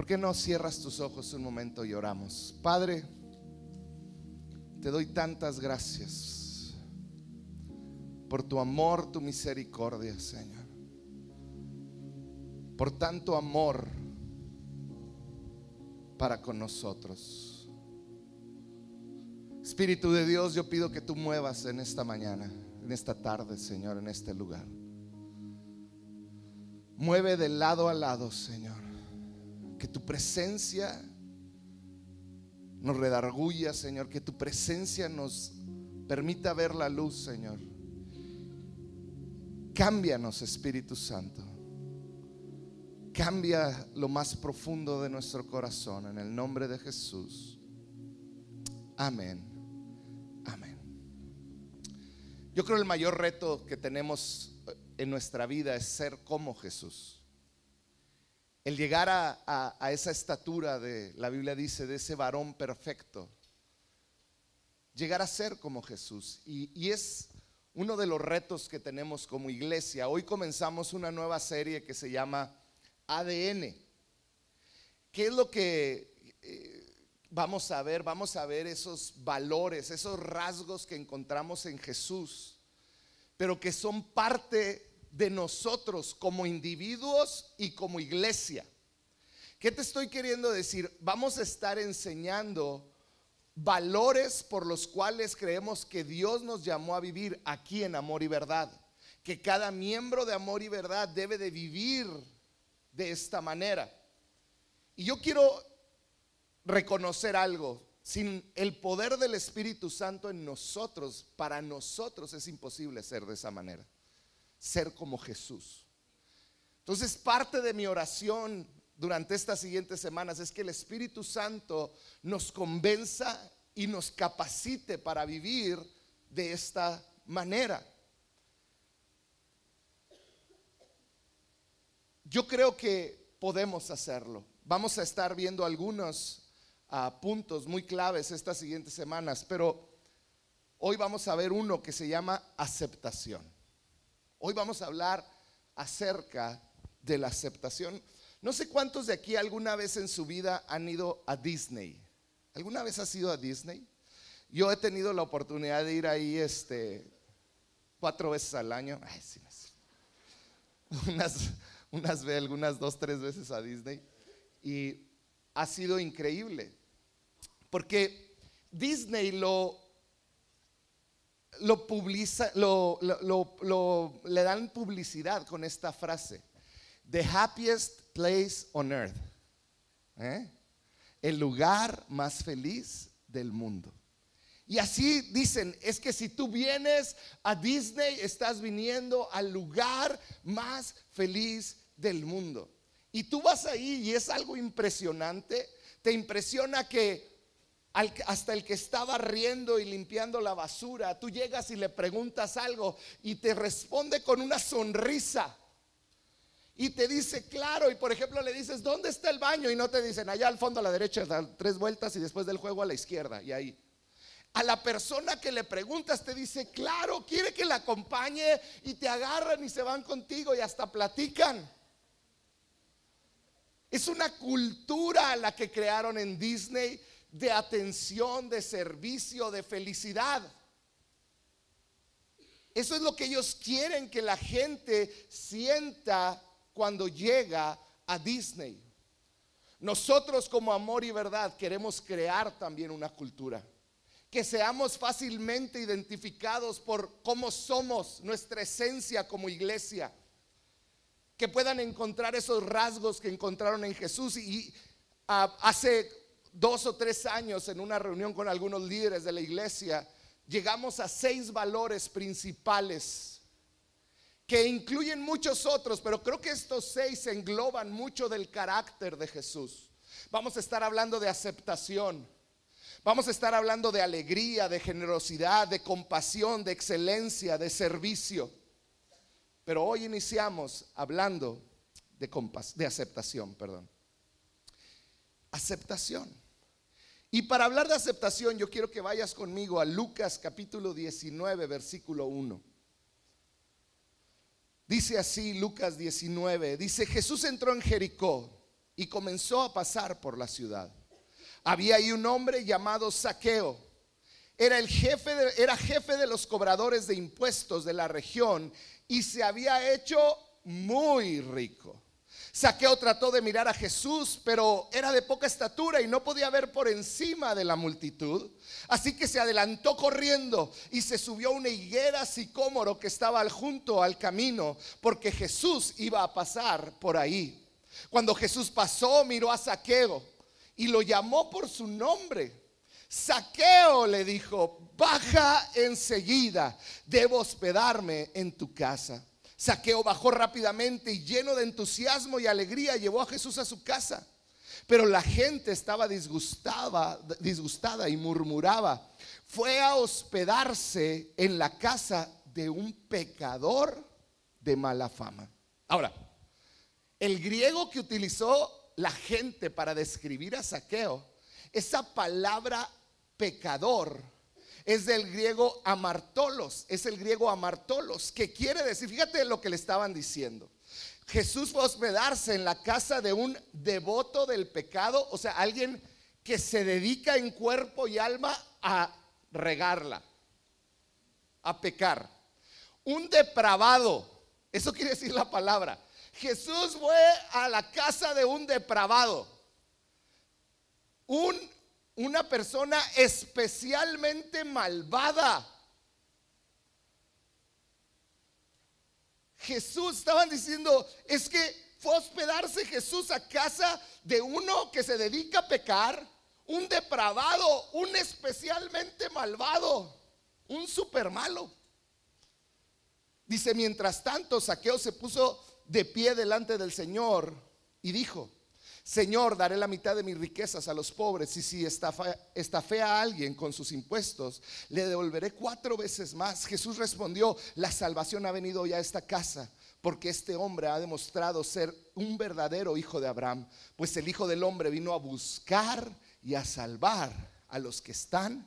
¿Por qué no cierras tus ojos un momento y oramos? Padre, te doy tantas gracias por tu amor, tu misericordia, Señor. Por tanto amor para con nosotros. Espíritu de Dios, yo pido que tú muevas en esta mañana, en esta tarde, Señor, en este lugar. Mueve de lado a lado, Señor. Que tu presencia nos redarguya, Señor. Que tu presencia nos permita ver la luz, Señor. Cámbianos, Espíritu Santo. Cambia lo más profundo de nuestro corazón en el nombre de Jesús. Amén. Amén. Yo creo el mayor reto que tenemos en nuestra vida es ser como Jesús. El llegar a, esa estatura de, la Biblia dice, de ese varón perfecto. Llegar a ser como Jesús. Y, es uno de los retos que tenemos como iglesia. Hoy comenzamos una nueva serie que se llama ADN. ¿Qué es lo que eh, vamos a ver? Vamos a ver esos valores, esos rasgos que encontramos en Jesús, pero que son parte de nosotros como individuos y como iglesia. ¿Qué te estoy queriendo decir? Vamos a estar enseñando valores por los cuales creemos que Dios nos llamó a vivir aquí en amor y verdad. Que cada miembro de amor y verdad debe de vivir de esta manera. Y yo quiero reconocer algo. Sin el poder del Espíritu Santo en nosotros, para nosotros es imposible ser de esa manera ser como Jesús. Entonces, parte de mi oración durante estas siguientes semanas es que el Espíritu Santo nos convenza y nos capacite para vivir de esta manera. Yo creo que podemos hacerlo. Vamos a estar viendo algunos ah, puntos muy claves estas siguientes semanas, pero hoy vamos a ver uno que se llama aceptación. Hoy vamos a hablar acerca de la aceptación. No sé cuántos de aquí alguna vez en su vida han ido a Disney. ¿Alguna vez has ido a Disney? Yo he tenido la oportunidad de ir ahí este, cuatro veces al año. Ay, sí, unas, unas algunas dos, tres veces a Disney. Y ha sido increíble. Porque Disney lo lo, publica, lo, le dan publicidad con esta frase. The happiest place on earth. ¿eh? El lugar más feliz del mundo. Y así dicen, es que si tú vienes a Disney, estás viniendo al lugar más feliz del mundo. Y tú vas ahí y es algo impresionante. Te impresiona que hasta el que estaba riendo y limpiando la basura, tú llegas y le preguntas algo y te responde con una sonrisa. Y te dice, claro, y por ejemplo le dices, ¿dónde está el baño? Y no te dicen, allá al fondo a la derecha, tres vueltas y después del juego a la izquierda, y ahí. A la persona que le preguntas te dice, claro, quiere que la acompañe y te agarran y se van contigo y hasta platican. Es una cultura la que crearon en Disney de atención, de servicio, de felicidad. Eso es lo que ellos quieren que la gente sienta cuando llega a Disney. Nosotros como amor y verdad queremos crear también una cultura. Que seamos fácilmente identificados por cómo somos, nuestra esencia como iglesia. Que puedan encontrar esos rasgos que encontraron en Jesús. Y ah, hace dos o tres años en una reunión con algunos líderes de la iglesia, llegamos a seis valores principales que incluyen muchos otros, pero creo que estos seis engloban mucho del carácter de Jesús. Vamos a estar hablando de aceptación. Vamos a estar hablando de alegría, de generosidad, de compasión, de excelencia, de servicio. Pero hoy iniciamos hablando de, de aceptación, perdón. Aceptación. Y para hablar de aceptación, yo quiero que vayas conmigo a Lucas capítulo 19, versículo 1. Dice así Lucas 19, dice, Jesús entró en Jericó y comenzó a pasar por la ciudad. Había ahí un hombre llamado Saqueo. Era el jefe de, era jefe de los cobradores de impuestos de la región y se había hecho muy rico. Saqueo trató de mirar a Jesús, pero era de poca estatura y no podía ver por encima de la multitud. Así que se adelantó corriendo y se subió a una higuera sicómoro que estaba junto al camino, porque Jesús iba a pasar por ahí. Cuando Jesús pasó, miró a Saqueo y lo llamó por su nombre. Saqueo le dijo, baja enseguida, debo hospedarme en tu casa. Saqueo bajó rápidamente y lleno de entusiasmo y alegría llevó a Jesús a su casa. Pero la gente estaba disgustada, disgustada y murmuraba. Fue a hospedarse en la casa de un pecador de mala fama. Ahora, el griego que utilizó la gente para describir a Saqueo, esa palabra pecador, es del griego amartolos, es el griego amartolos, que quiere decir, fíjate lo que le estaban diciendo. Jesús fue a hospedarse en la casa de un devoto del pecado, o sea, alguien que se dedica en cuerpo y alma a regarla, a pecar. Un depravado, eso quiere decir la palabra. Jesús fue a la casa de un depravado, un una persona especialmente malvada. Jesús, estaban diciendo, es que fue a hospedarse Jesús a casa de uno que se dedica a pecar, un depravado, un especialmente malvado, un super malo. Dice, mientras tanto, Saqueo se puso de pie delante del Señor y dijo, Señor, daré la mitad de mis riquezas a los pobres y si estafé a alguien con sus impuestos, le devolveré cuatro veces más. Jesús respondió, la salvación ha venido ya a esta casa porque este hombre ha demostrado ser un verdadero hijo de Abraham, pues el Hijo del Hombre vino a buscar y a salvar a los que están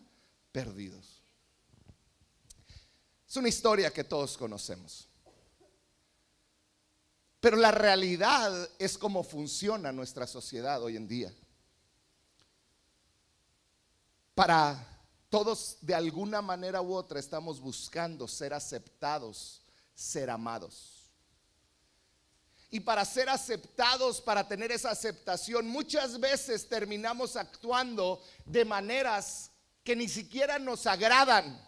perdidos. Es una historia que todos conocemos. Pero la realidad es cómo funciona nuestra sociedad hoy en día. Para todos, de alguna manera u otra, estamos buscando ser aceptados, ser amados. Y para ser aceptados, para tener esa aceptación, muchas veces terminamos actuando de maneras que ni siquiera nos agradan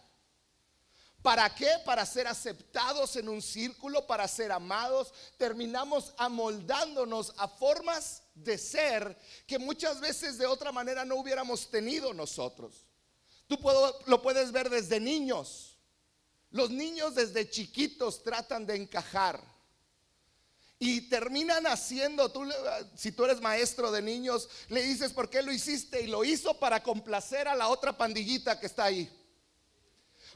¿Para qué? Para ser aceptados en un círculo, para ser amados. Terminamos amoldándonos a formas de ser que muchas veces de otra manera no hubiéramos tenido nosotros. Tú lo puedes ver desde niños. Los niños desde chiquitos tratan de encajar. Y terminan haciendo, tú, si tú eres maestro de niños, le dices por qué lo hiciste y lo hizo para complacer a la otra pandillita que está ahí.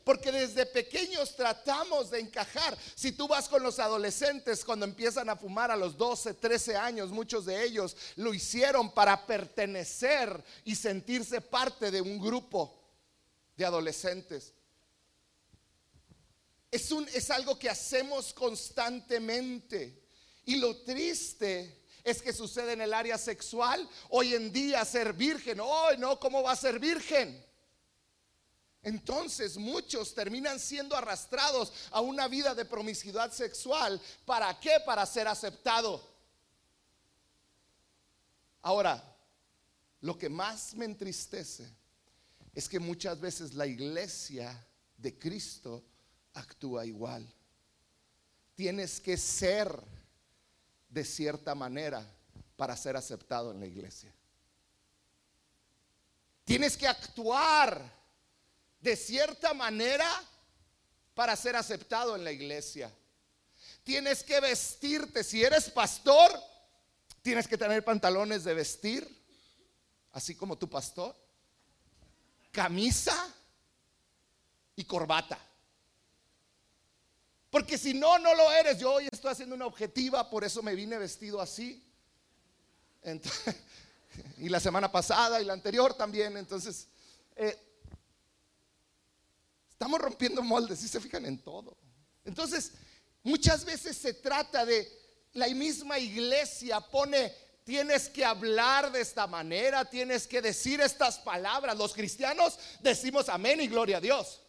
Porque desde pequeños tratamos de encajar. Si tú vas con los adolescentes cuando empiezan a fumar a los 12, 13 años, muchos de ellos lo hicieron para pertenecer y sentirse parte de un grupo de adolescentes. Es, un, es algo que hacemos constantemente. Y lo triste es que sucede en el área sexual. Hoy en día ser virgen, hoy no, ¿cómo va a ser virgen? Entonces muchos terminan siendo arrastrados a una vida de promiscuidad sexual. ¿Para qué? Para ser aceptado. Ahora, lo que más me entristece es que muchas veces la iglesia de Cristo actúa igual. Tienes que ser de cierta manera para ser aceptado en la iglesia. Tienes que actuar de cierta manera para ser aceptado en la iglesia. Tienes que vestirte, si eres pastor, tienes que tener pantalones de vestir, así como tu pastor, camisa y corbata. Porque si no, no lo eres. Yo hoy estoy haciendo una objetiva, por eso me vine vestido así. y la semana pasada y la anterior también. Entonces, eh, Estamos rompiendo moldes, y se fijan en todo. Entonces, muchas veces se trata de la misma iglesia pone tienes que hablar de esta manera, tienes que decir estas palabras. Los cristianos decimos amén y gloria a Dios.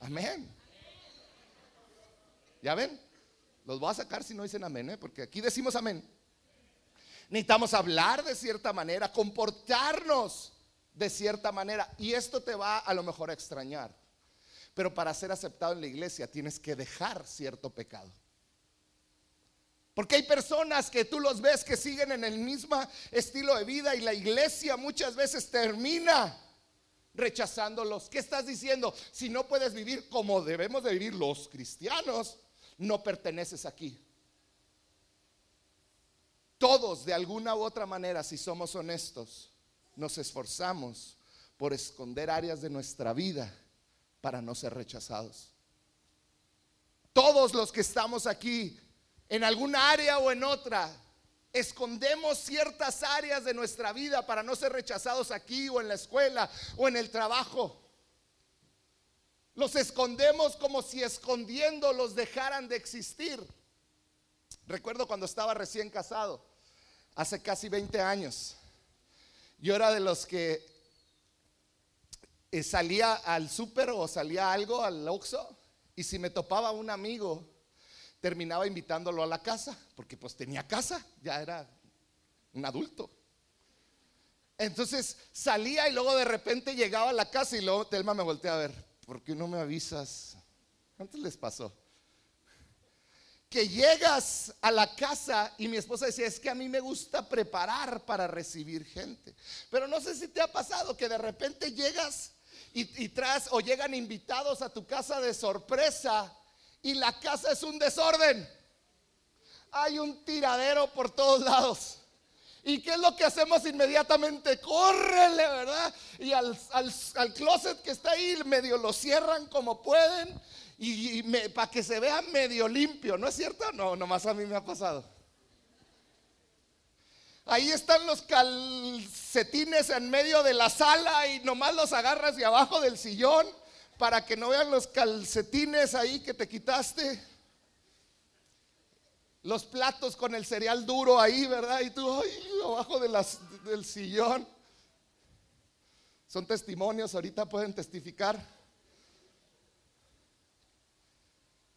Amén. ¿Ya ven? Los voy a sacar si no dicen amén, ¿eh? porque aquí decimos amén. Necesitamos hablar de cierta manera, comportarnos de cierta manera. Y esto te va a lo mejor a extrañar. Pero para ser aceptado en la iglesia tienes que dejar cierto pecado. Porque hay personas que tú los ves que siguen en el mismo estilo de vida y la iglesia muchas veces termina rechazándolos. ¿Qué estás diciendo? Si no puedes vivir como debemos de vivir los cristianos, no perteneces aquí. Todos de alguna u otra manera, si somos honestos, nos esforzamos por esconder áreas de nuestra vida para no ser rechazados. Todos los que estamos aquí, en alguna área o en otra, escondemos ciertas áreas de nuestra vida para no ser rechazados aquí o en la escuela o en el trabajo. Los escondemos como si escondiendo los dejaran de existir. Recuerdo cuando estaba recién casado, hace casi 20 años. Yo era de los que eh, salía al súper o salía algo al Oxxo y si me topaba un amigo, terminaba invitándolo a la casa, porque pues tenía casa, ya era un adulto. Entonces salía y luego de repente llegaba a la casa y luego Telma me voltea a ver, ¿por qué no me avisas? ¿Cuánto les pasó? Que llegas a la casa y mi esposa decía, es que a mí me gusta preparar para recibir gente. Pero no sé si te ha pasado que de repente llegas y, y traes o llegan invitados a tu casa de sorpresa y la casa es un desorden. Hay un tiradero por todos lados. ¿Y qué es lo que hacemos inmediatamente? Córrele, ¿verdad? Y al, al closet que está ahí medio lo cierran como pueden y, para que se vea medio limpio, ¿no es cierto? No, nomás a mí me ha pasado. Ahí están los calcetines en medio de la sala y nomás los agarras de abajo del sillón para que no vean los calcetines ahí que te quitaste. Los platos con el cereal duro ahí, ¿verdad? Y tú, ay, abajo del sillón. Son testimonios, ahorita pueden testificar.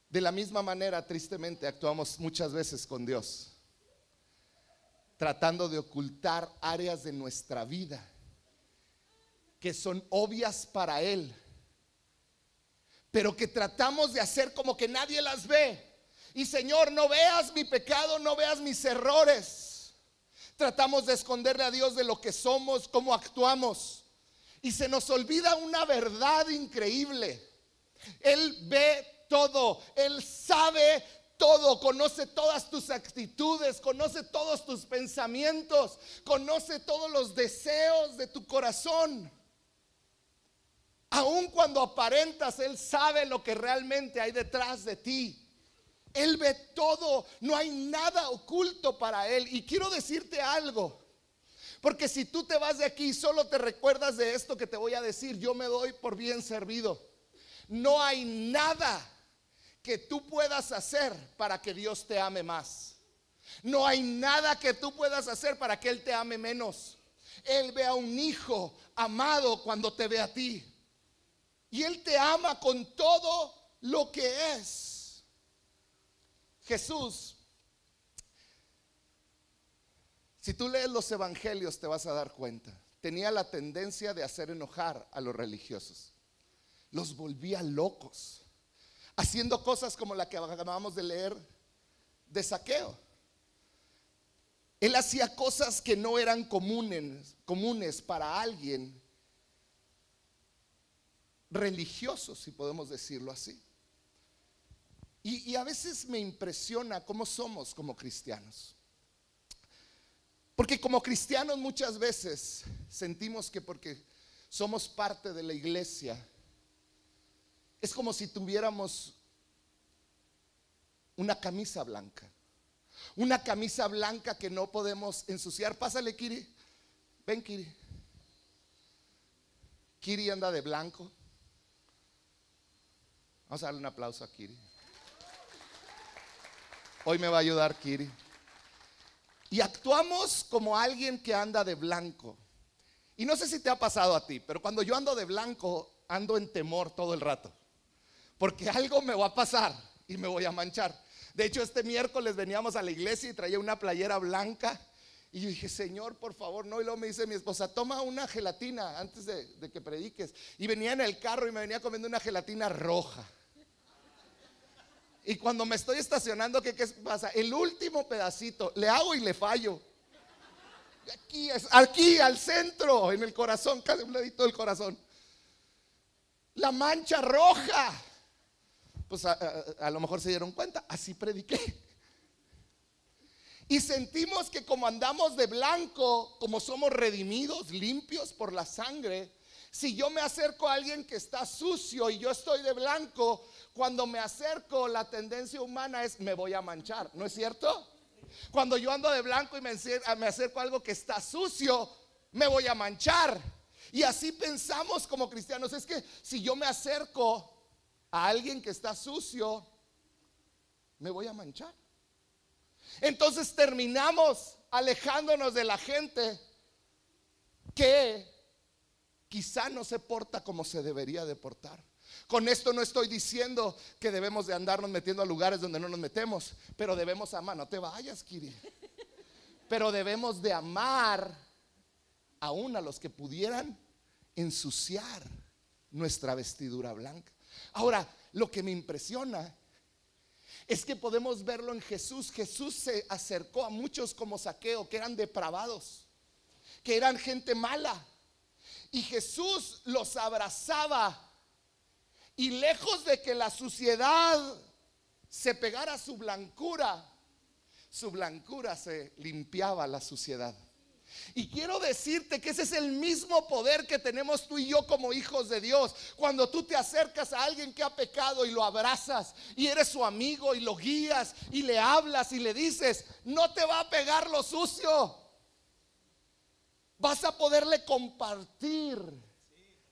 De la misma manera, tristemente, actuamos muchas veces con Dios, tratando de ocultar áreas de nuestra vida que son obvias para Él, pero que tratamos de hacer como que nadie las ve. Y Señor, no veas mi pecado, no veas mis errores. Tratamos de esconderle a Dios de lo que somos, cómo actuamos. Y se nos olvida una verdad increíble. Él ve todo, Él sabe todo, conoce todas tus actitudes, conoce todos tus pensamientos, conoce todos los deseos de tu corazón. Aun cuando aparentas, Él sabe lo que realmente hay detrás de ti. Él ve todo, no hay nada oculto para Él. Y quiero decirte algo, porque si tú te vas de aquí y solo te recuerdas de esto que te voy a decir, yo me doy por bien servido. No hay nada que tú puedas hacer para que Dios te ame más. No hay nada que tú puedas hacer para que Él te ame menos. Él ve a un hijo amado cuando te ve a ti. Y Él te ama con todo lo que es. Jesús, si tú lees los evangelios te vas a dar cuenta, tenía la tendencia de hacer enojar a los religiosos. Los volvía locos haciendo cosas como la que acabamos de leer de saqueo. Él hacía cosas que no eran comunes, comunes para alguien religioso, si podemos decirlo así. Y, y, a veces me impresiona cómo somos como cristianos. Porque como cristianos muchas veces sentimos que porque somos parte de la iglesia, es como si tuviéramos una camisa blanca. Una camisa blanca que no podemos ensuciar. Pásale, Kiri. Ven, Kiri. Kiri anda de blanco. Vamos a darle un aplauso a Kiri. Hoy me va a ayudar Kiri. Y actuamos como alguien que anda de blanco. Y no sé si te ha pasado a ti, pero cuando yo ando de blanco, ando en temor todo el rato. Porque algo me va a pasar y me voy a manchar. De hecho, este miércoles veníamos a la iglesia y traía una playera blanca. Y dije, Señor, por favor, no. Y luego me dice mi esposa, toma una gelatina antes de, de que prediques. Y venía en el carro y me venía comiendo una gelatina roja. Y cuando me estoy estacionando, ¿qué, pasa? El último pedacito, le hago y le fallo. Aquí, aquí al centro, en el corazón, casi un ladito del corazón. La mancha roja. Pues a, lo mejor se dieron cuenta, así prediqué. Y sentimos que como andamos de blanco, como somos redimidos, limpios por la sangre, si yo me acerco a alguien que está sucio y yo estoy de blanco, cuando me acerco la tendencia humana es me voy a manchar, ¿no es cierto? Cuando yo ando de blanco y me, acerco a algo que está sucio, me voy a manchar. Y así pensamos como cristianos, es que si yo me acerco a alguien que está sucio, me voy a manchar. Entonces terminamos alejándonos de la gente que quizá no se porta como se debería de portar. Con esto no estoy diciendo que debemos de andarnos metiendo a lugares donde no nos metemos, pero debemos amar, no te vayas, Kiri. Pero debemos de amar aún a los que pudieran ensuciar nuestra vestidura blanca. Ahora, lo que me impresiona es que podemos verlo en Jesús. Jesús se acercó a muchos como saqueo, que eran depravados, que eran gente mala, y Jesús los abrazaba. Y lejos de que la suciedad se pegara a su blancura, su blancura se limpiaba la suciedad. Y quiero decirte que ese es el mismo poder que tenemos tú y yo como hijos de Dios. Cuando tú te acercas a alguien que ha pecado y lo abrazas y eres su amigo y lo guías y le hablas y le dices, no te va a pegar lo sucio vas a poderle compartir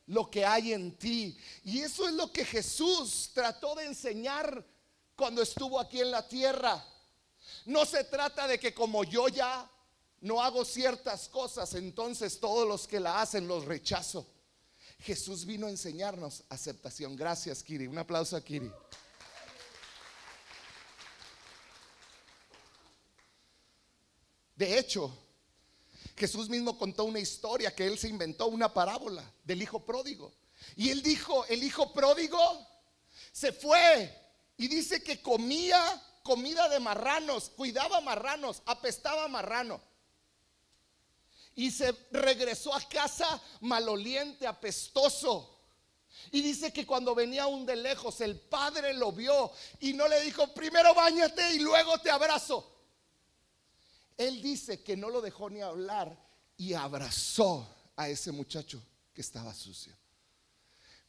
lo que hay en ti. Y eso es lo que Jesús trató de enseñar cuando estuvo aquí en la tierra. No se trata de que como yo ya no hago ciertas cosas, entonces todos los que la hacen los rechazo. Jesús vino a enseñarnos aceptación. Gracias, Kiri. Un aplauso a Kiri. De hecho, Jesús mismo contó una historia que él se inventó, una parábola del hijo pródigo. Y él dijo, el hijo pródigo se fue y dice que comía comida de marranos, cuidaba marranos, apestaba marrano. Y se regresó a casa maloliente, apestoso. Y dice que cuando venía aún de lejos, el padre lo vio y no le dijo, primero bañate y luego te abrazo. Él dice que no lo dejó ni hablar y abrazó a ese muchacho que estaba sucio.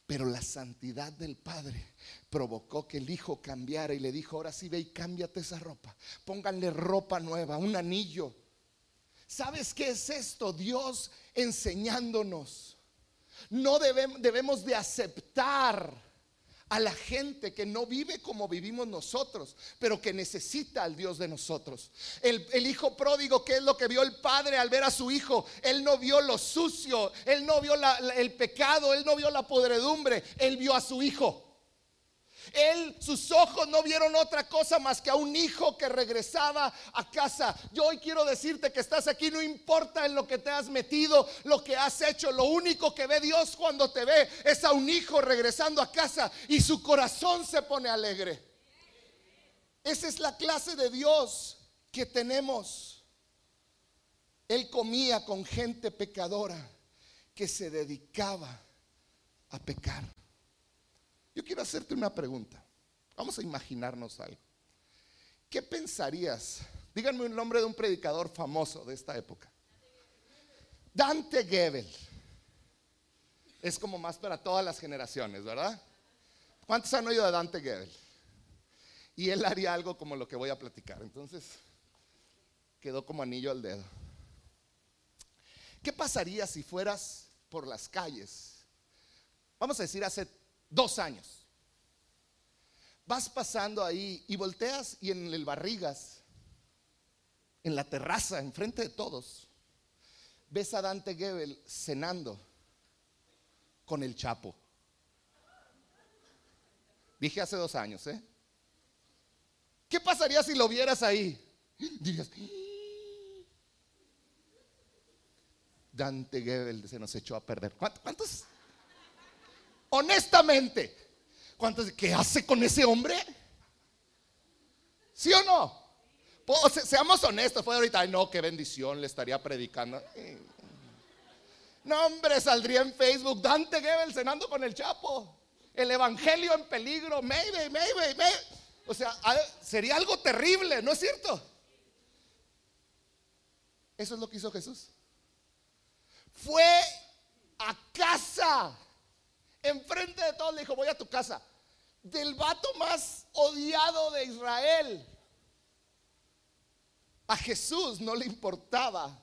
Pero la santidad del Padre provocó que el Hijo cambiara y le dijo, ahora sí ve y cámbiate esa ropa. Pónganle ropa nueva, un anillo. ¿Sabes qué es esto? Dios enseñándonos. No debemos, debemos de aceptar a la gente que no vive como vivimos nosotros, pero que necesita al Dios de nosotros. El, hijo pródigo, ¿qué es lo que vio el padre al ver a su hijo? Él no vio lo sucio, él no vio el pecado, él no vio la podredumbre, él vio a su hijo. Él, sus ojos no vieron otra cosa más que a un hijo que regresaba a casa. Yo hoy quiero decirte que estás aquí, no importa en lo que te has metido, lo que has hecho, lo único que ve Dios cuando te ve es a un hijo regresando a casa y su corazón se pone alegre. Esa es la clase de Dios que tenemos. Él comía con gente pecadora que se dedicaba a pecar. Yo quiero hacerte una pregunta. Vamos a imaginarnos algo. ¿Qué pensarías? Díganme un nombre de un predicador famoso de esta época. Dante Gebel. Es como más para todas las generaciones, ¿verdad? ¿Cuántos han oído de Dante Gebel? Y él haría algo como lo que voy a platicar. Entonces, quedó como anillo al dedo. ¿Qué pasaría si fueras por las calles? Vamos a decir hace dos años. Vas pasando ahí y volteas y en el Barrigas, en la terraza, enfrente de todos, ves a Dante Gebel cenando con el Chapo. Dije hace dos años, ¿eh? ¿Qué pasaría si lo vieras ahí? Dirías, Dante Gebel se nos echó a perder. ¿Cuántos? Honestamente. ¿Qué hace con ese hombre? ¿Sí o no? seamos honestos, fue ahorita, ay no, qué bendición le estaría predicando. No, hombre, saldría en Facebook Dante Gebel cenando con el Chapo. El evangelio en peligro. O sea, sería algo terrible, ¿no es cierto? Eso es lo que hizo Jesús. Fue a casa. Enfrente de todos le dijo, voy a tu casa. Del vato más odiado de Israel. A Jesús no le importaba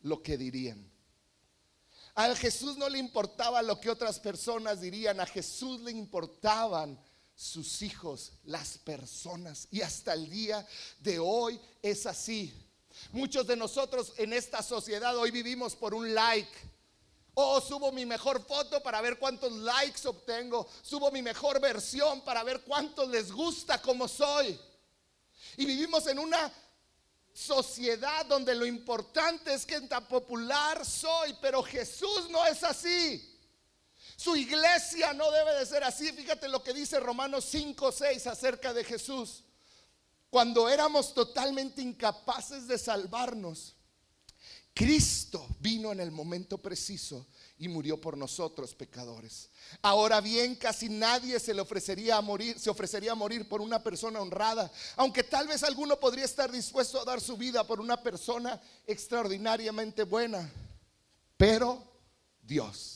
lo que dirían. A Jesús no le importaba lo que otras personas dirían. A Jesús le importaban sus hijos, las personas. Y hasta el día de hoy es así. Muchos de nosotros en esta sociedad hoy vivimos por un like. Oh, subo mi mejor foto para ver cuántos likes obtengo. Subo mi mejor versión para ver cuántos les gusta como soy. Y vivimos en una sociedad donde lo importante es que tan popular soy, pero Jesús no es así. Su iglesia no debe de ser así. Fíjate lo que dice Romanos 5, 6 acerca de Jesús. Cuando éramos totalmente incapaces de salvarnos, Cristo vino en el momento preciso y murió por nosotros pecadores. Ahora bien, casi nadie se le ofrecería a morir, se ofrecería a morir por una persona honrada, aunque tal vez alguno podría estar dispuesto a dar su vida por una persona extraordinariamente buena. Pero Dios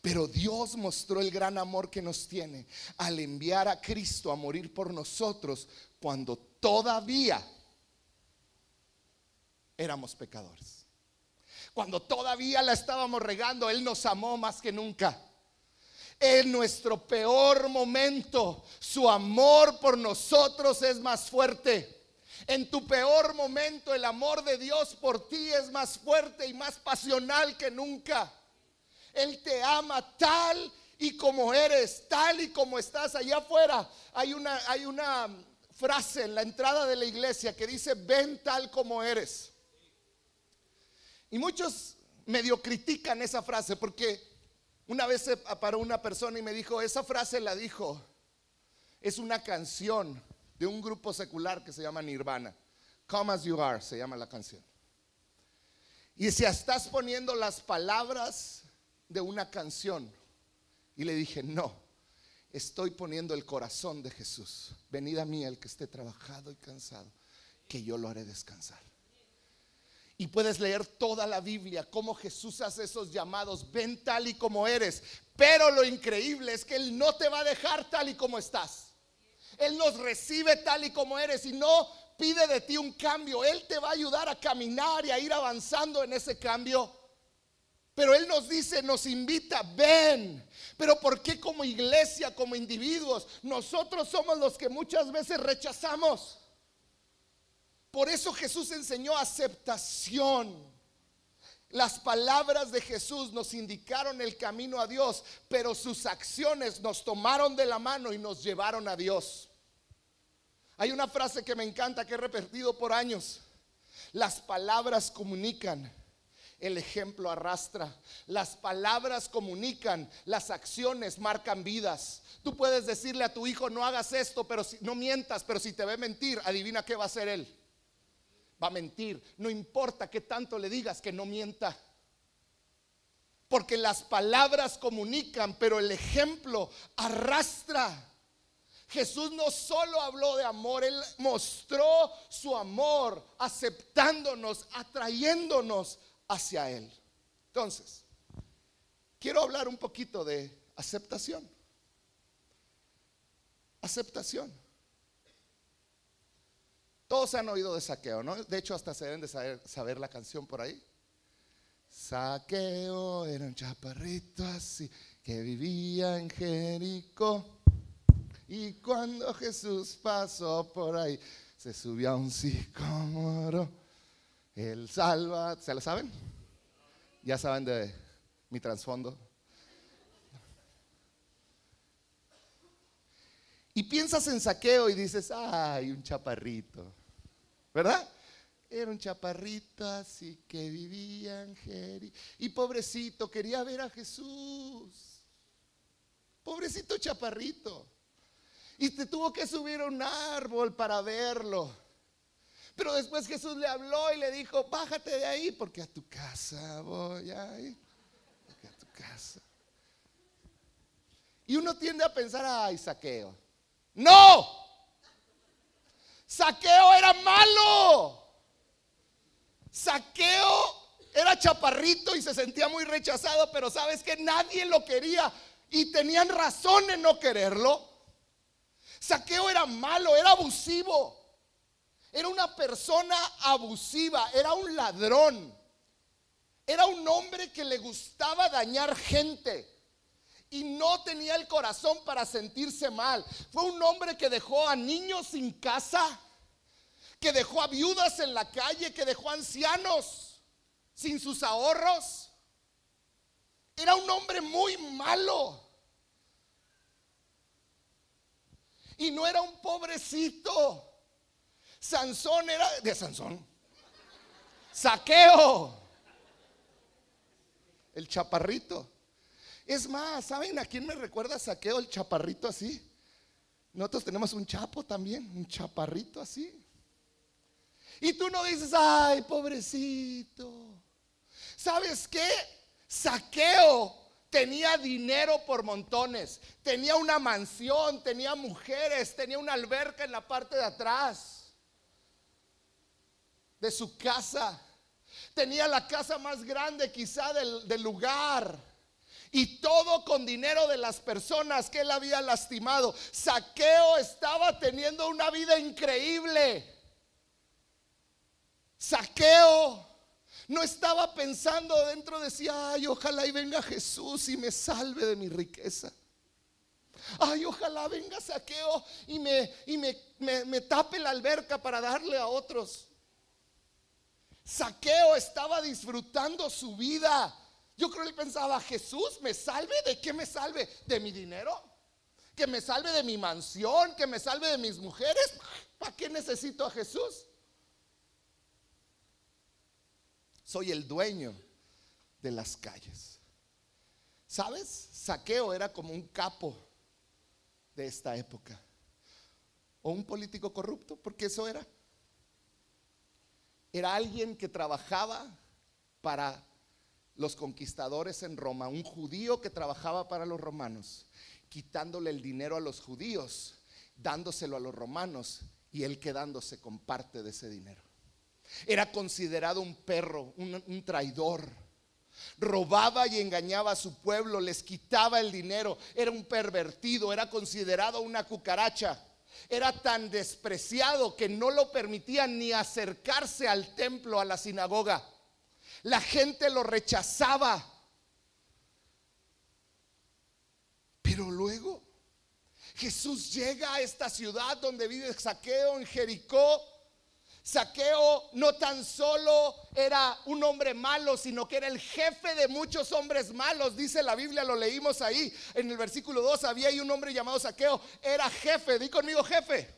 pero Dios mostró el gran amor que nos tiene al enviar a Cristo a morir por nosotros cuando todavía éramos pecadores. Cuando todavía la estábamos regando, Él nos amó más que nunca. En nuestro peor momento, su amor por nosotros es más fuerte. En tu peor momento, el amor de Dios por ti es más fuerte y más pasional que nunca. Él te ama tal y como eres, tal y como estás allá afuera. Hay una, hay una frase en la entrada de la iglesia que dice, ven tal como eres. Y muchos medio critican esa frase porque una vez se paró una persona y me dijo, esa frase la dijo, es una canción de un grupo secular que se llama Nirvana. Come as you are, se llama la canción. Y si estás poniendo las palabras de una canción. Y le dije, no, estoy poniendo el corazón de Jesús. Venid a mí el que esté trabajado y cansado, que yo lo haré descansar. Y puedes leer toda la Biblia, cómo Jesús hace esos llamados, ven tal y como eres. Pero lo increíble es que Él no te va a dejar tal y como estás. Él nos recibe tal y como eres y no pide de ti un cambio. Él te va a ayudar a caminar y a ir avanzando en ese cambio. Pero Él nos dice, nos invita, ven. Pero ¿por qué como iglesia, como individuos, nosotros somos los que muchas veces rechazamos? Por eso Jesús enseñó aceptación. Las palabras de Jesús nos indicaron el camino a Dios, pero sus acciones nos tomaron de la mano y nos llevaron a Dios. Hay una frase que me encanta que he repetido por años. Las palabras comunican el ejemplo arrastra. Las palabras comunican, las acciones marcan vidas. Tú puedes decirle a tu hijo, no hagas esto, pero si, no mientas, pero si te ve mentir, adivina qué va a hacer él. Va a mentir. No importa que tanto le digas que no mienta. Porque las palabras comunican, pero el ejemplo arrastra. Jesús no solo habló de amor, Él mostró su amor aceptándonos, atrayéndonos hacia Él. Entonces, quiero hablar un poquito de aceptación. Aceptación. Todos han oído de saqueo, ¿no? De hecho, hasta se deben de saber, la canción por ahí. Saqueo era un chaparrito así que vivía en Jericó. Y cuando Jesús pasó por ahí, se subió a un sicómoro Él salva, ¿se la saben? Ya saben de mi trasfondo. Y piensas en saqueo y dices, ay, un chaparrito, ¿verdad? Era un chaparrito así que vivía en Jeri. Y pobrecito, quería ver a Jesús. Pobrecito chaparrito. Y te tuvo que subir a un árbol para verlo. Pero después Jesús le habló y le dijo, bájate de ahí porque a tu casa voy a ir. a tu casa. Y uno tiende a pensar, ay, saqueo. No. Saqueo era malo. Saqueo era chaparrito y se sentía muy rechazado, pero sabes que nadie lo quería y tenían razón en no quererlo. Saqueo era malo, era abusivo. Era una persona abusiva, era un ladrón. Era un hombre que le gustaba dañar gente y no tenía el corazón para sentirse mal. Fue un hombre que dejó a niños sin casa, que dejó a viudas en la calle, que dejó a ancianos sin sus ahorros. Era un hombre muy malo. Y no era un pobrecito. Sansón era de Sansón. Saqueo. El chaparrito. Es más, ¿saben a quién me recuerda Saqueo el chaparrito así? Nosotros tenemos un chapo también, un chaparrito así. Y tú no dices, ay, pobrecito. ¿Sabes qué? Saqueo tenía dinero por montones, tenía una mansión, tenía mujeres, tenía una alberca en la parte de atrás de su casa. Tenía la casa más grande quizá del, lugar. Y todo con dinero de las personas que él había lastimado. Saqueo estaba teniendo una vida increíble. Saqueo no estaba pensando dentro, decía, ay, ojalá y venga Jesús y me salve de mi riqueza. Ay, ojalá venga Saqueo y me, y me, me tape la alberca para darle a otros. Saqueo estaba disfrutando su vida. Yo creo que él pensaba, Jesús, ¿me salve? ¿De qué me salve? ¿De mi dinero? ¿Que me salve de mi mansión? ¿Que me salve de mis mujeres? ¿Para qué necesito a Jesús? Soy el dueño de las calles. ¿Sabes? Saqueo era como un capo de esta época. O un político corrupto, porque eso era era alguien que trabajaba para los conquistadores en Roma, un judío que trabajaba para los romanos, quitándole el dinero a los judíos, dándoselo a los romanos y él quedándose con parte de ese dinero. Era considerado un perro, un, traidor. Robaba y engañaba a su pueblo, les quitaba el dinero, era un pervertido, era considerado una cucaracha era tan despreciado que no lo permitían ni acercarse al templo, a la sinagoga. La gente lo rechazaba. Pero luego Jesús llega a esta ciudad donde vive Saqueo en Jericó Saqueo no tan solo era un hombre malo, sino que era el jefe de muchos hombres malos. Dice la Biblia, lo leímos ahí en el versículo 2. Había ahí un hombre llamado Saqueo, era jefe. Di conmigo, jefe.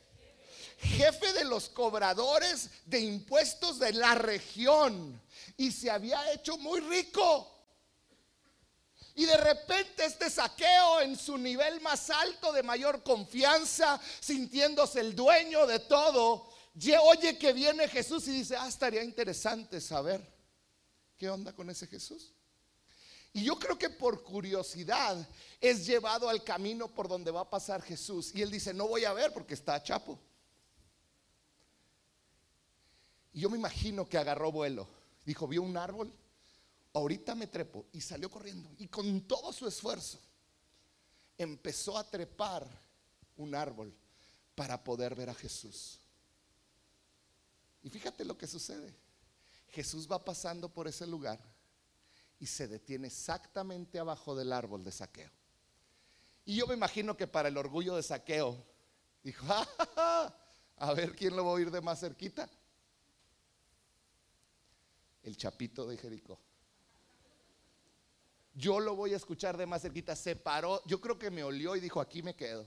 Jefe de los cobradores de impuestos de la región. Y se había hecho muy rico. Y de repente este saqueo en su nivel más alto de mayor confianza, sintiéndose el dueño de todo, oye que viene Jesús y dice, ah, estaría interesante saber qué onda con ese Jesús. Y yo creo que por curiosidad es llevado al camino por donde va a pasar Jesús. Y él dice, no voy a ver porque está chapo. Y yo me imagino que agarró vuelo. Dijo, vio un árbol, ahorita me trepo. Y salió corriendo. Y con todo su esfuerzo empezó a trepar un árbol para poder ver a Jesús. Y fíjate lo que sucede. Jesús va pasando por ese lugar y se detiene exactamente abajo del árbol de saqueo. Y yo me imagino que para el orgullo de saqueo, dijo, ah, a ver quién lo va a oír de más cerquita. El chapito de Jericó. Yo lo voy a escuchar de más cerquita. Se paró, yo creo que me olió y dijo, aquí me quedo.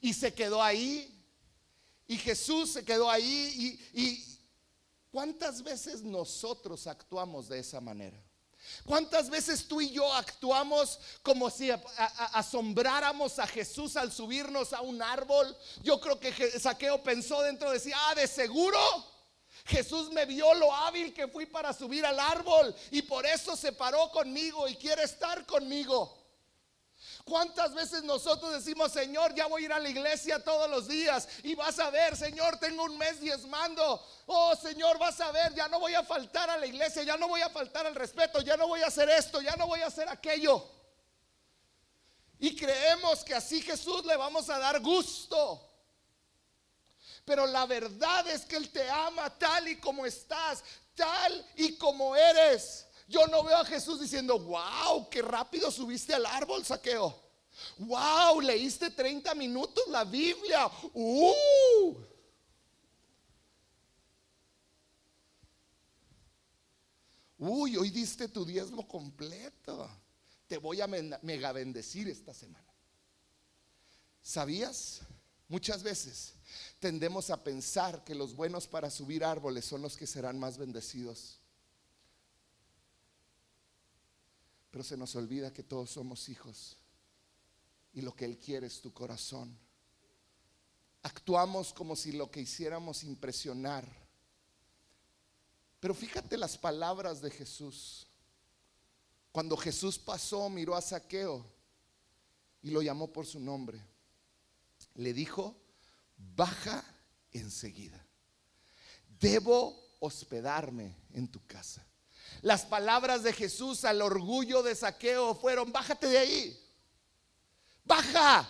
Y se quedó ahí. Y Jesús se quedó ahí. Y, ¿cuántas veces nosotros actuamos de esa manera? ¿Cuántas veces tú y yo actuamos como si asombráramos a Jesús al subirnos a un árbol? Yo creo que Saqueo pensó dentro de sí, ah, de seguro. Jesús me vio lo hábil que fui para subir al árbol y por eso se paró conmigo y quiere estar conmigo. ¿Cuántas veces nosotros decimos, Señor, ya voy a ir a la iglesia todos los días y vas a ver, Señor, tengo un mes diezmando. Oh, Señor, vas a ver, ya no voy a faltar a la iglesia, ya no voy a faltar al respeto, ya no voy a hacer esto, ya no voy a hacer aquello. Y creemos que así Jesús le vamos a dar gusto. Pero la verdad es que Él te ama tal y como estás, tal y como eres. Yo no veo a Jesús diciendo, wow, qué rápido subiste al árbol, saqueo. Wow, leíste 30 minutos la Biblia. Uh. Uy, hoy diste tu diezmo completo. Te voy a mega bendecir esta semana. ¿Sabías? Muchas veces tendemos a pensar que los buenos para subir árboles son los que serán más bendecidos. Pero se nos olvida que todos somos hijos y lo que Él quiere es tu corazón. Actuamos como si lo que hiciéramos impresionar. Pero fíjate las palabras de Jesús. Cuando Jesús pasó, miró a Saqueo y lo llamó por su nombre. Le dijo, baja enseguida. Debo hospedarme en tu casa. Las palabras de Jesús al orgullo de saqueo fueron, bájate de ahí, baja,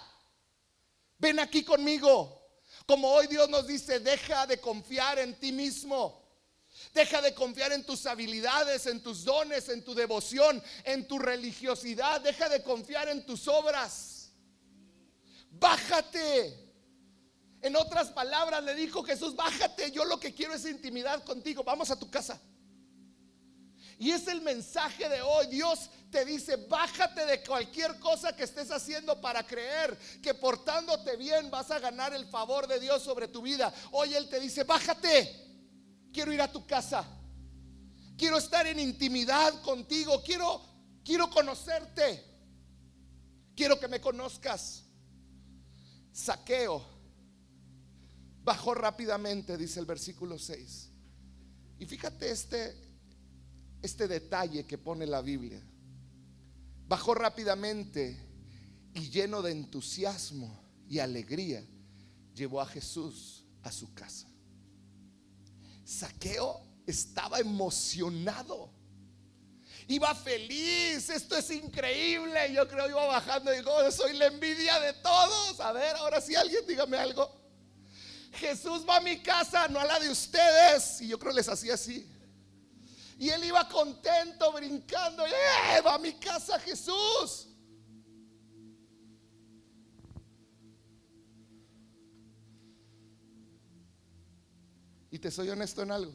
ven aquí conmigo. Como hoy Dios nos dice, deja de confiar en ti mismo. Deja de confiar en tus habilidades, en tus dones, en tu devoción, en tu religiosidad. Deja de confiar en tus obras. Bájate. En otras palabras le dijo Jesús, bájate, yo lo que quiero es intimidad contigo. Vamos a tu casa. Y es el mensaje de hoy. Dios te dice, bájate de cualquier cosa que estés haciendo para creer que portándote bien vas a ganar el favor de Dios sobre tu vida. Hoy Él te dice, bájate. Quiero ir a tu casa. Quiero estar en intimidad contigo. Quiero, quiero conocerte. Quiero que me conozcas. Saqueo bajó rápidamente, dice el versículo 6. Y fíjate este este detalle que pone la Biblia. Bajó rápidamente y lleno de entusiasmo y alegría, llevó a Jesús a su casa. Saqueo estaba emocionado. Iba feliz, esto es increíble. Yo creo iba bajando y digo, oh, soy la envidia de todos. A ver, ahora sí alguien dígame algo. Jesús va a mi casa, no a la de ustedes. Y yo creo les hacía así. Y él iba contento, brincando. ¡Eh! Va a mi casa Jesús. Y te soy honesto en algo.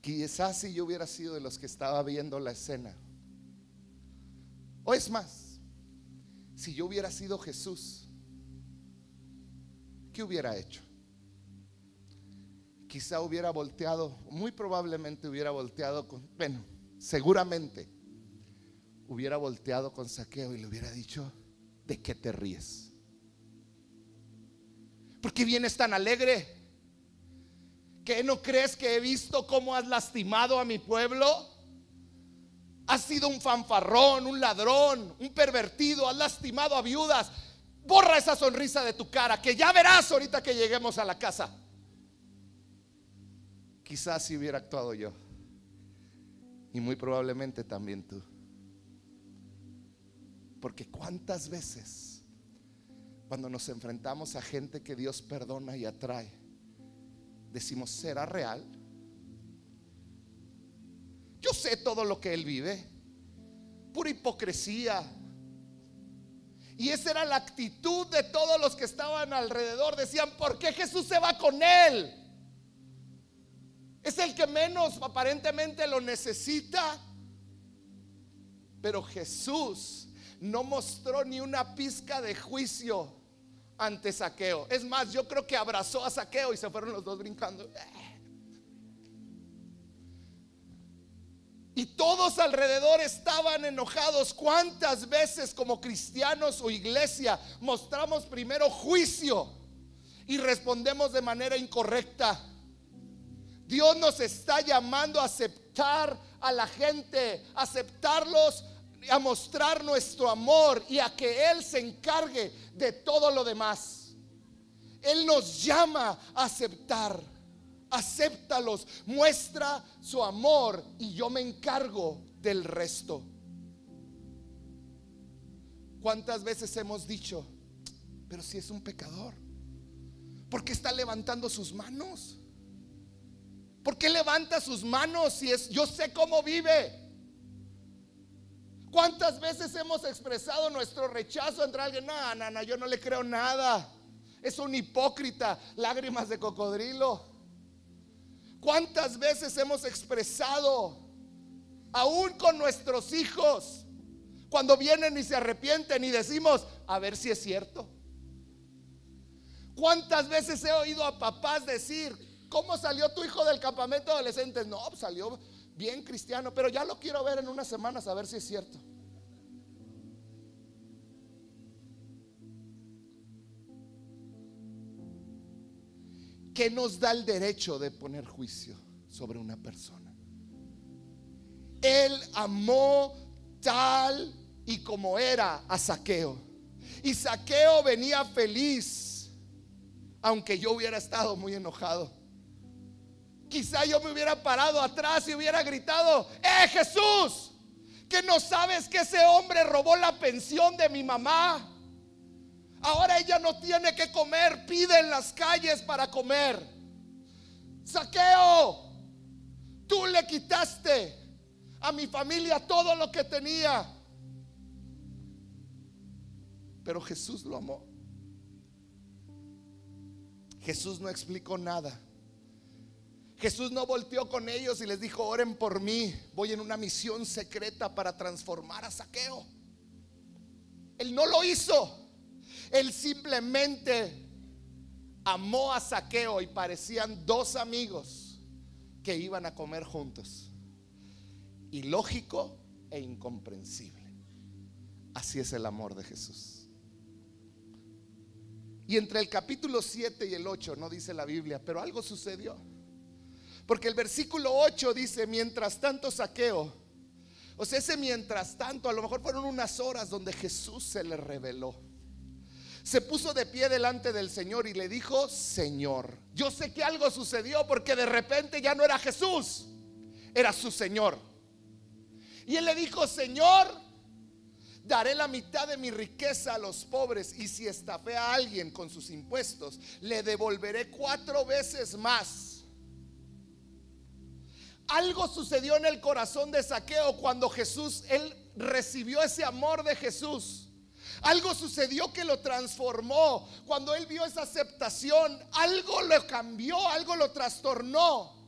Quizás si yo hubiera sido de los que estaba viendo la escena. O es más, si yo hubiera sido Jesús, ¿qué hubiera hecho? quizá hubiera volteado, muy probablemente hubiera volteado con, bueno, seguramente hubiera volteado con saqueo y le hubiera dicho, ¿de qué te ríes? ¿Por qué vienes tan alegre? ¿Que no crees que he visto cómo has lastimado a mi pueblo? Has sido un fanfarrón, un ladrón, un pervertido, has lastimado a viudas. Borra esa sonrisa de tu cara, que ya verás ahorita que lleguemos a la casa quizás si hubiera actuado yo. Y muy probablemente también tú. Porque cuántas veces cuando nos enfrentamos a gente que Dios perdona y atrae, decimos, ¿será real? Yo sé todo lo que él vive. Pura hipocresía. Y esa era la actitud de todos los que estaban alrededor. Decían, ¿por qué Jesús se va con él? Es el que menos aparentemente lo necesita. Pero Jesús no mostró ni una pizca de juicio ante Saqueo. Es más, yo creo que abrazó a Saqueo y se fueron los dos brincando. Y todos alrededor estaban enojados. ¿Cuántas veces como cristianos o iglesia mostramos primero juicio y respondemos de manera incorrecta? Dios nos está llamando a aceptar a la gente, aceptarlos, a mostrar nuestro amor y a que Él se encargue de todo lo demás. Él nos llama a aceptar. Acéptalos, muestra su amor y yo me encargo del resto. ¿Cuántas veces hemos dicho, pero si es un pecador, ¿por qué está levantando sus manos? ¿Por qué levanta sus manos si es yo sé cómo vive? ¿Cuántas veces hemos expresado nuestro rechazo entre alguien? No, no, no, yo no le creo nada. Es un hipócrita, lágrimas de cocodrilo. ¿Cuántas veces hemos expresado, aún con nuestros hijos, cuando vienen y se arrepienten y decimos, a ver si es cierto? ¿Cuántas veces he oído a papás decir, ¿Cómo salió tu hijo del campamento de adolescentes? No, pues salió bien cristiano, pero ya lo quiero ver en unas semanas a ver si es cierto. ¿Qué nos da el derecho de poner juicio sobre una persona? Él amó tal y como era a Saqueo. Y Saqueo venía feliz, aunque yo hubiera estado muy enojado. Quizá yo me hubiera parado atrás y hubiera gritado, ¡eh Jesús! Que no sabes que ese hombre robó la pensión de mi mamá. Ahora ella no tiene que comer, pide en las calles para comer. Saqueo, tú le quitaste a mi familia todo lo que tenía. Pero Jesús lo amó. Jesús no explicó nada. Jesús no volteó con ellos y les dijo, oren por mí, voy en una misión secreta para transformar a Saqueo. Él no lo hizo. Él simplemente amó a Saqueo y parecían dos amigos que iban a comer juntos. Ilógico e incomprensible. Así es el amor de Jesús. Y entre el capítulo 7 y el 8 no dice la Biblia, pero algo sucedió. Porque el versículo 8 dice, mientras tanto saqueo. O sea, ese mientras tanto, a lo mejor fueron unas horas donde Jesús se le reveló. Se puso de pie delante del Señor y le dijo, Señor, yo sé que algo sucedió porque de repente ya no era Jesús, era su Señor. Y él le dijo, Señor, daré la mitad de mi riqueza a los pobres y si estafé a alguien con sus impuestos, le devolveré cuatro veces más algo sucedió en el corazón de Saqueo cuando Jesús, él recibió ese amor de Jesús. Algo sucedió que lo transformó. Cuando él vio esa aceptación, algo lo cambió, algo lo trastornó.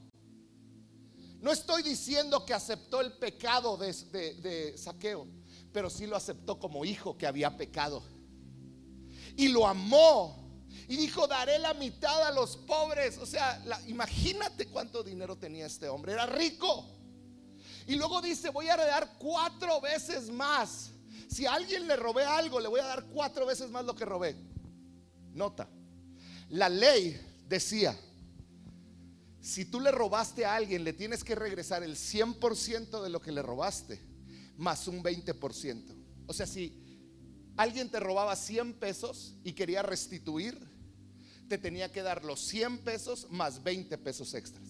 No estoy diciendo que aceptó el pecado de, Saqueo, pero sí lo aceptó como hijo que había pecado. Y lo amó y dijo, daré la mitad a los pobres. O sea, imagínate cuánto dinero tenía este hombre. Era rico. Y luego dice, voy a dar cuatro veces más. Si a alguien le robé algo, le voy a dar cuatro veces más lo que robé. Nota, la ley decía, si tú le robaste a alguien, le tienes que regresar el 100% de lo que le robaste, más un 20%. O sea, si alguien te robaba 100 pesos y quería restituir, te tenía que dar los 100 pesos más 20 pesos extras.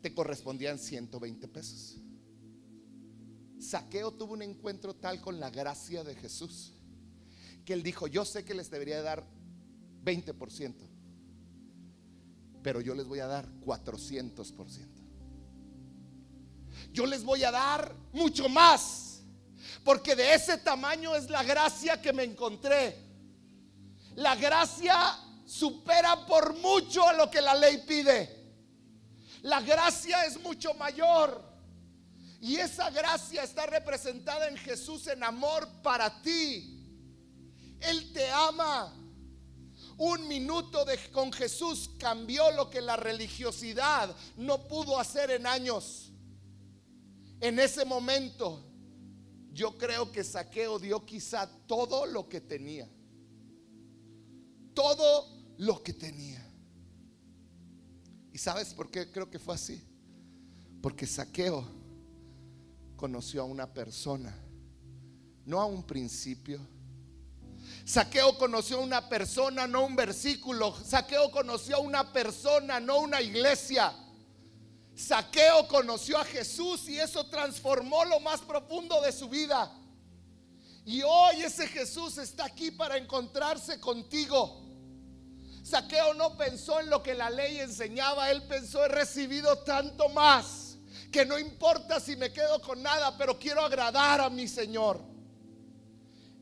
Te correspondían 120 pesos. Saqueo tuvo un encuentro tal con la gracia de Jesús que él dijo, yo sé que les debería dar 20%, pero yo les voy a dar 400%. Yo les voy a dar mucho más, porque de ese tamaño es la gracia que me encontré. La gracia supera por mucho a lo que la ley pide. La gracia es mucho mayor. Y esa gracia está representada en Jesús en amor para ti. Él te ama. Un minuto con Jesús cambió lo que la religiosidad no pudo hacer en años. En ese momento, yo creo que Saqueo dio quizá todo lo que tenía. Todo lo que tenía. ¿Y sabes por qué creo que fue así? Porque Saqueo conoció a una persona, no a un principio. Saqueo conoció a una persona, no un versículo. Saqueo conoció a una persona, no una iglesia. Saqueo conoció a Jesús y eso transformó lo más profundo de su vida. Y hoy ese Jesús está aquí para encontrarse contigo. Saqueo no pensó en lo que la ley enseñaba, él pensó, he recibido tanto más, que no importa si me quedo con nada, pero quiero agradar a mi Señor.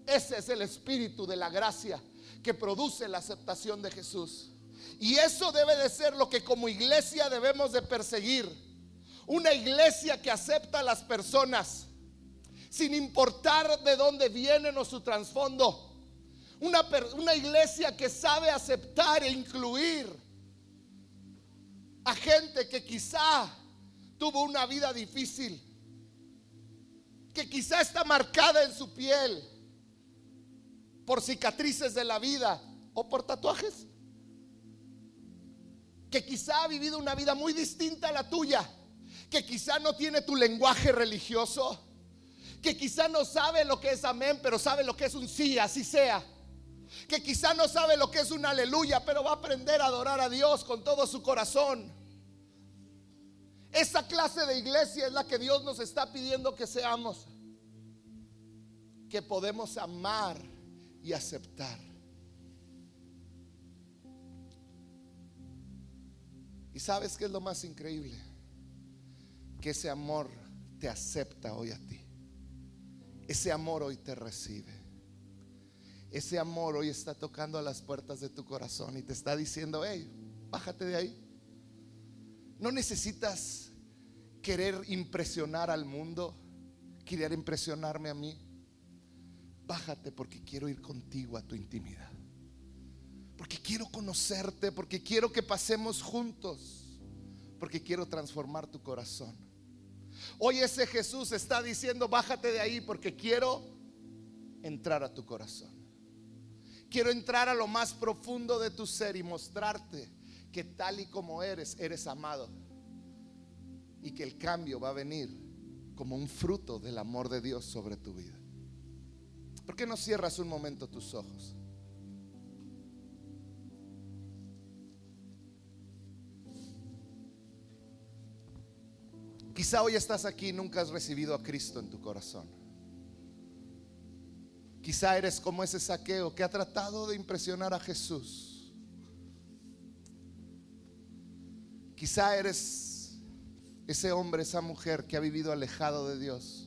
Ese es el espíritu de la gracia que produce la aceptación de Jesús. Y eso debe de ser lo que como iglesia debemos de perseguir. Una iglesia que acepta a las personas sin importar de dónde vienen o su trasfondo una, una iglesia que sabe aceptar e incluir a gente que quizá tuvo una vida difícil, que quizá está marcada en su piel por cicatrices de la vida o por tatuajes, que quizá ha vivido una vida muy distinta a la tuya, que quizá no tiene tu lenguaje religioso, que quizá no sabe lo que es amén, pero sabe lo que es un sí, así sea que quizá no sabe lo que es un aleluya, pero va a aprender a adorar a Dios con todo su corazón. Esa clase de iglesia es la que Dios nos está pidiendo que seamos. Que podemos amar y aceptar. ¿Y sabes qué es lo más increíble? Que ese amor te acepta hoy a ti. Ese amor hoy te recibe. Ese amor hoy está tocando a las puertas de tu corazón y te está diciendo, hey, bájate de ahí. No necesitas querer impresionar al mundo, querer impresionarme a mí. Bájate porque quiero ir contigo a tu intimidad. Porque quiero conocerte, porque quiero que pasemos juntos, porque quiero transformar tu corazón. Hoy ese Jesús está diciendo, bájate de ahí porque quiero entrar a tu corazón. Quiero entrar a lo más profundo de tu ser y mostrarte que tal y como eres, eres amado. Y que el cambio va a venir como un fruto del amor de Dios sobre tu vida. ¿Por qué no cierras un momento tus ojos? Quizá hoy estás aquí y nunca has recibido a Cristo en tu corazón. Quizá eres como ese saqueo que ha tratado de impresionar a Jesús. Quizá eres ese hombre, esa mujer que ha vivido alejado de Dios.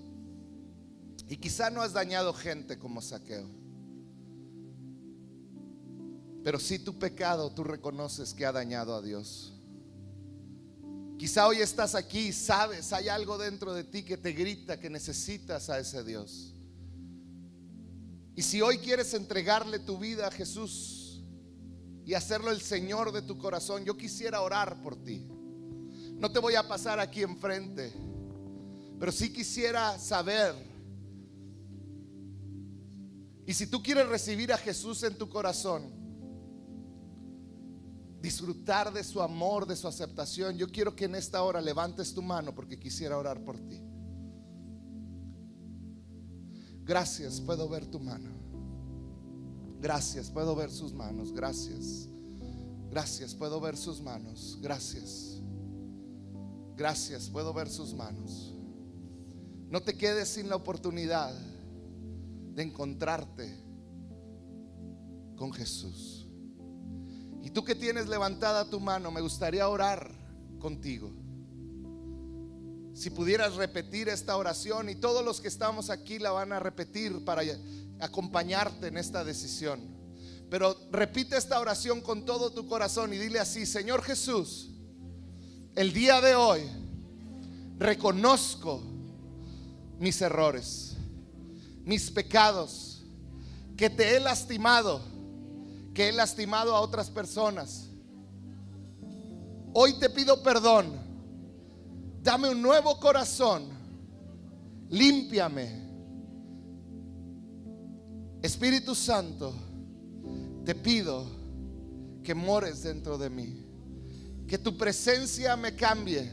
Y quizá no has dañado gente como saqueo. Pero si tu pecado tú reconoces que ha dañado a Dios. Quizá hoy estás aquí y sabes, hay algo dentro de ti que te grita que necesitas a ese Dios. Y si hoy quieres entregarle tu vida a Jesús y hacerlo el Señor de tu corazón, yo quisiera orar por ti. No te voy a pasar aquí enfrente, pero sí quisiera saber. Y si tú quieres recibir a Jesús en tu corazón, disfrutar de su amor, de su aceptación, yo quiero que en esta hora levantes tu mano porque quisiera orar por ti. Gracias, puedo ver tu mano. Gracias, puedo ver sus manos. Gracias. Gracias, puedo ver sus manos. Gracias. Gracias, puedo ver sus manos. No te quedes sin la oportunidad de encontrarte con Jesús. Y tú que tienes levantada tu mano, me gustaría orar contigo. Si pudieras repetir esta oración y todos los que estamos aquí la van a repetir para acompañarte en esta decisión. Pero repite esta oración con todo tu corazón y dile así, Señor Jesús, el día de hoy reconozco mis errores, mis pecados, que te he lastimado, que he lastimado a otras personas. Hoy te pido perdón. Dame un nuevo corazón. Límpiame. Espíritu Santo, te pido que mores dentro de mí. Que tu presencia me cambie.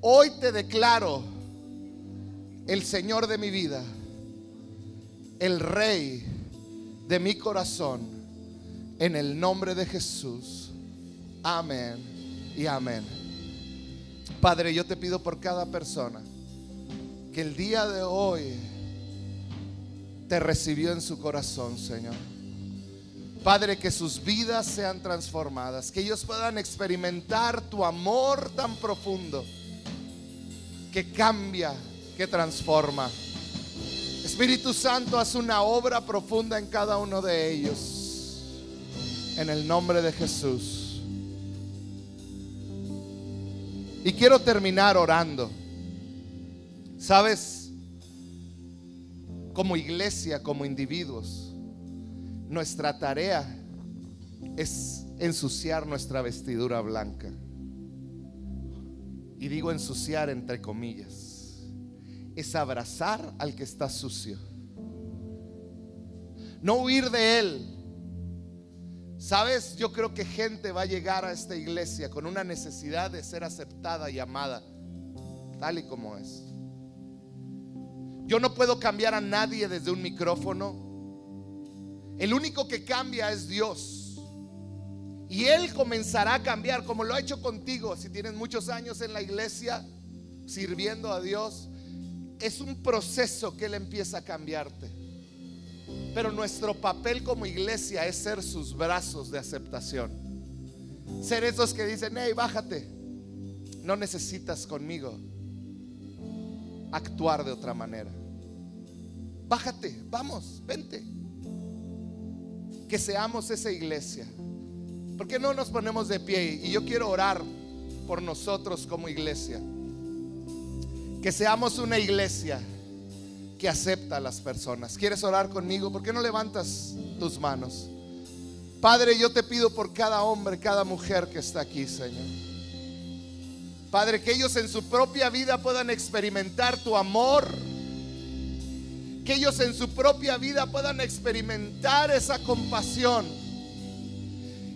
Hoy te declaro el Señor de mi vida, el Rey de mi corazón, en el nombre de Jesús. Amén y amén. Padre, yo te pido por cada persona que el día de hoy te recibió en su corazón, Señor. Padre, que sus vidas sean transformadas, que ellos puedan experimentar tu amor tan profundo, que cambia, que transforma. Espíritu Santo, haz una obra profunda en cada uno de ellos. En el nombre de Jesús. Y quiero terminar orando. ¿Sabes? Como iglesia, como individuos, nuestra tarea es ensuciar nuestra vestidura blanca. Y digo ensuciar entre comillas. Es abrazar al que está sucio. No huir de él. Sabes, yo creo que gente va a llegar a esta iglesia con una necesidad de ser aceptada y amada, tal y como es. Yo no puedo cambiar a nadie desde un micrófono. El único que cambia es Dios. Y Él comenzará a cambiar como lo ha hecho contigo. Si tienes muchos años en la iglesia sirviendo a Dios, es un proceso que Él empieza a cambiarte. Pero nuestro papel como iglesia es ser sus brazos de aceptación. Ser esos que dicen, hey, bájate. No necesitas conmigo actuar de otra manera. Bájate, vamos, vente. Que seamos esa iglesia. ¿Por qué no nos ponemos de pie? Y yo quiero orar por nosotros como iglesia. Que seamos una iglesia que acepta a las personas. ¿Quieres orar conmigo? ¿Por qué no levantas tus manos? Padre, yo te pido por cada hombre, cada mujer que está aquí, Señor. Padre, que ellos en su propia vida puedan experimentar tu amor. Que ellos en su propia vida puedan experimentar esa compasión.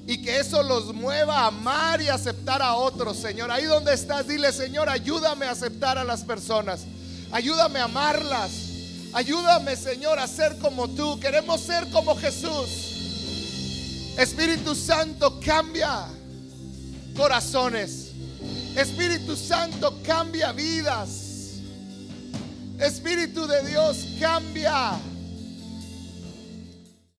Y que eso los mueva a amar y aceptar a otros, Señor. Ahí donde estás, dile, Señor, ayúdame a aceptar a las personas. Ayúdame a amarlas. Ayúdame, Señor, a ser como tú. Queremos ser como Jesús. Espíritu Santo, cambia corazones. Espíritu Santo, cambia vidas. Espíritu de Dios, cambia